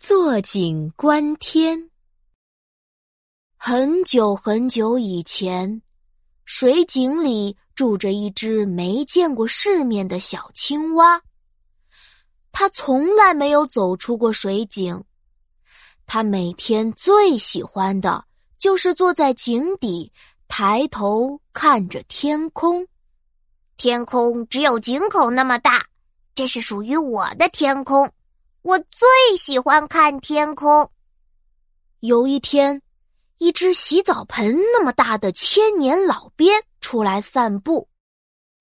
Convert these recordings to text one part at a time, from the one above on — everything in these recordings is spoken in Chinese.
坐井观天。很久很久以前，水井里住着一只没见过世面的小青蛙。它从来没有走出过水井，它每天最喜欢的就是坐在井底，抬头看着天空。天空只有井口那么大，这是属于我的天空。我最喜欢看天空。有一天，一只洗澡盆那么大的千年老鳖出来散步，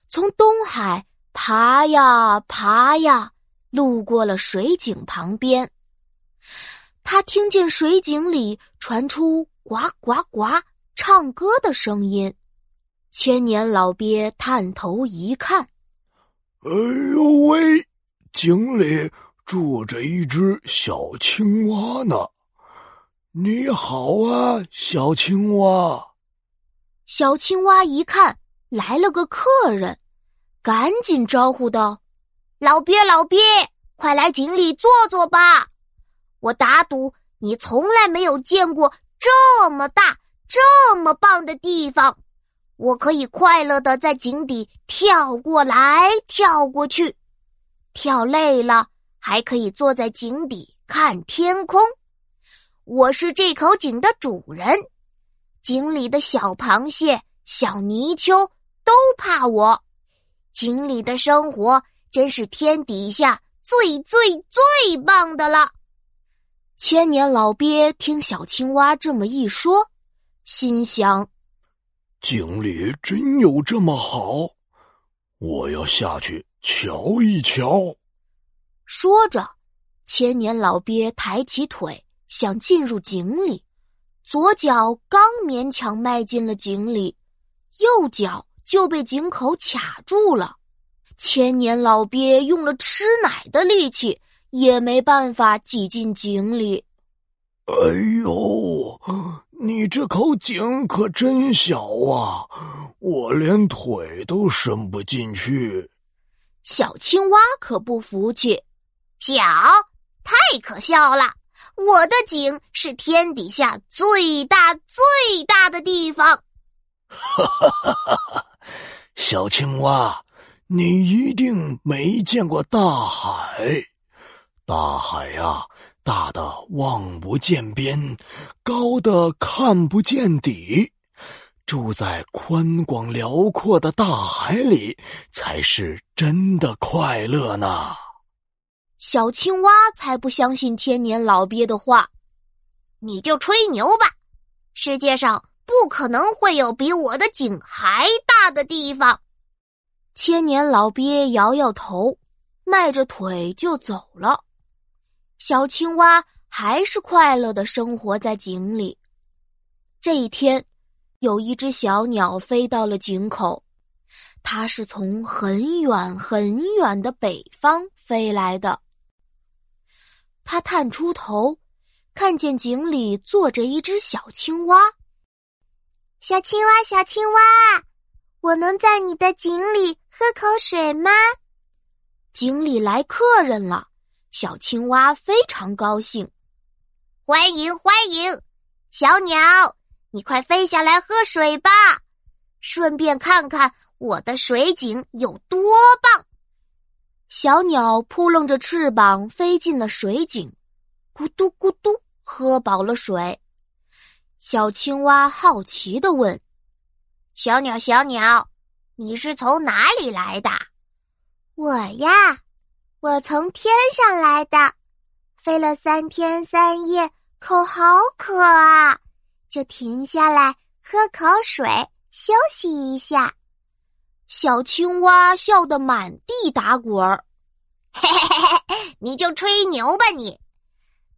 从东海爬呀爬呀，路过了水井旁边。他听见水井里传出呱呱呱唱歌的声音。千年老鳖探头一看，哎呦喂，井里。住着一只小青蛙呢，你好啊，小青蛙。小青蛙一看来了个客人，赶紧招呼道：“老鳖，老鳖，快来井里坐坐吧！我打赌你从来没有见过这么大、这么棒的地方。我可以快乐的在井底跳过来跳过去，跳累了。”还可以坐在井底看天空。我是这口井的主人，井里的小螃蟹、小泥鳅都怕我。井里的生活真是天底下最最最棒的了。千年老鳖听小青蛙这么一说，心想：井里真有这么好？我要下去瞧一瞧。说着，千年老鳖抬起腿想进入井里，左脚刚勉强迈进了井里，右脚就被井口卡住了。千年老鳖用了吃奶的力气，也没办法挤进井里。哎呦，你这口井可真小啊，我连腿都伸不进去。小青蛙可不服气。脚，太可笑了！我的井是天底下最大最大的地方。哈哈哈哈哈！小青蛙，你一定没见过大海。大海呀，大的望不见边，高的看不见底。住在宽广辽阔的大海里，才是真的快乐呢。小青蛙才不相信千年老鳖的话，你就吹牛吧！世界上不可能会有比我的井还大的地方。千年老鳖摇摇头，迈着腿就走了。小青蛙还是快乐的生活在井里。这一天，有一只小鸟飞到了井口，它是从很远很远的北方飞来的。他探出头，看见井里坐着一只小青蛙。小青蛙，小青蛙，我能在你的井里喝口水吗？井里来客人了，小青蛙非常高兴。欢迎欢迎，小鸟，你快飞下来喝水吧，顺便看看我的水井有多棒。小鸟扑棱着翅膀飞进了水井，咕嘟咕嘟喝饱了水。小青蛙好奇的问：“小鸟，小鸟，你是从哪里来的？”“我呀，我从天上来的，飞了三天三夜，口好渴啊，就停下来喝口水，休息一下。”小青蛙笑得满地打滚儿，嘿嘿嘿嘿，你就吹牛吧你！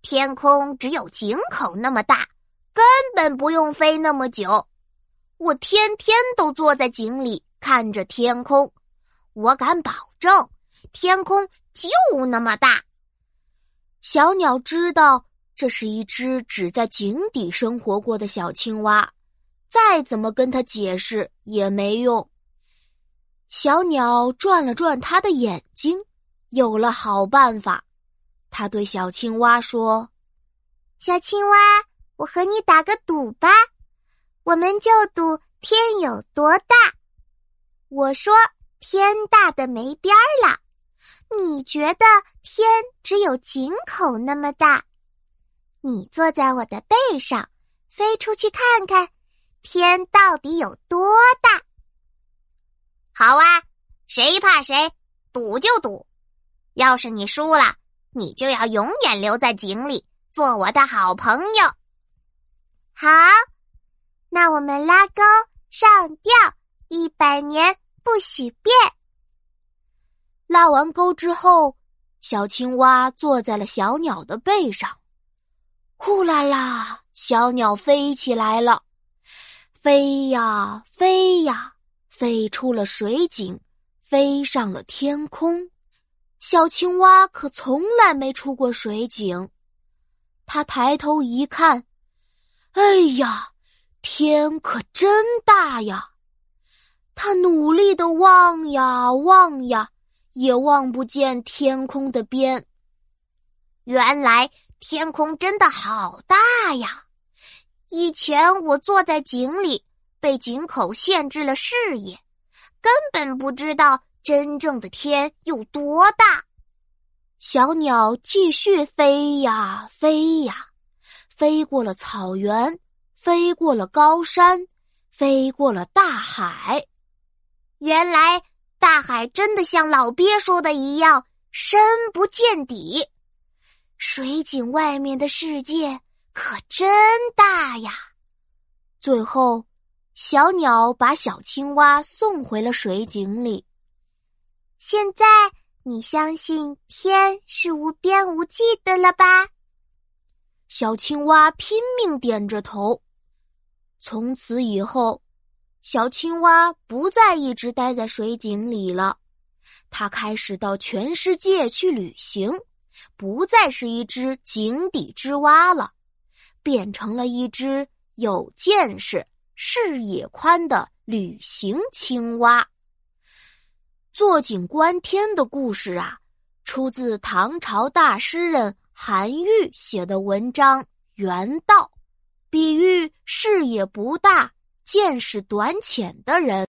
天空只有井口那么大，根本不用飞那么久。我天天都坐在井里看着天空，我敢保证，天空就那么大。小鸟知道这是一只只在井底生活过的小青蛙，再怎么跟他解释也没用。小鸟转了转它的眼睛，有了好办法。它对小青蛙说：“小青蛙，我和你打个赌吧，我们就赌天有多大。我说天大的没边儿了，你觉得天只有井口那么大？你坐在我的背上，飞出去看看，天到底有多大？好啊，谁怕谁，赌就赌。要是你输了。”你就要永远留在井里，做我的好朋友。好，那我们拉钩上吊，一百年不许变。拉完钩之后，小青蛙坐在了小鸟的背上，呼啦啦，小鸟飞起来了，飞呀飞呀，飞出了水井，飞上了天空。小青蛙可从来没出过水井，它抬头一看，哎呀，天可真大呀！它努力的望呀望呀，也望不见天空的边。原来天空真的好大呀！以前我坐在井里，被井口限制了视野，根本不知道。真正的天有多大？小鸟继续飞呀飞呀，飞过了草原，飞过了高山，飞过了大海。原来大海真的像老鳖说的一样深不见底。水井外面的世界可真大呀！最后，小鸟把小青蛙送回了水井里。现在你相信天是无边无际的了吧？小青蛙拼命点着头。从此以后，小青蛙不再一直待在水井里了，它开始到全世界去旅行，不再是一只井底之蛙了，变成了一只有见识、视野宽的旅行青蛙。坐井观天的故事啊，出自唐朝大诗人韩愈写的文章《原道》，比喻视野不大、见识短浅的人。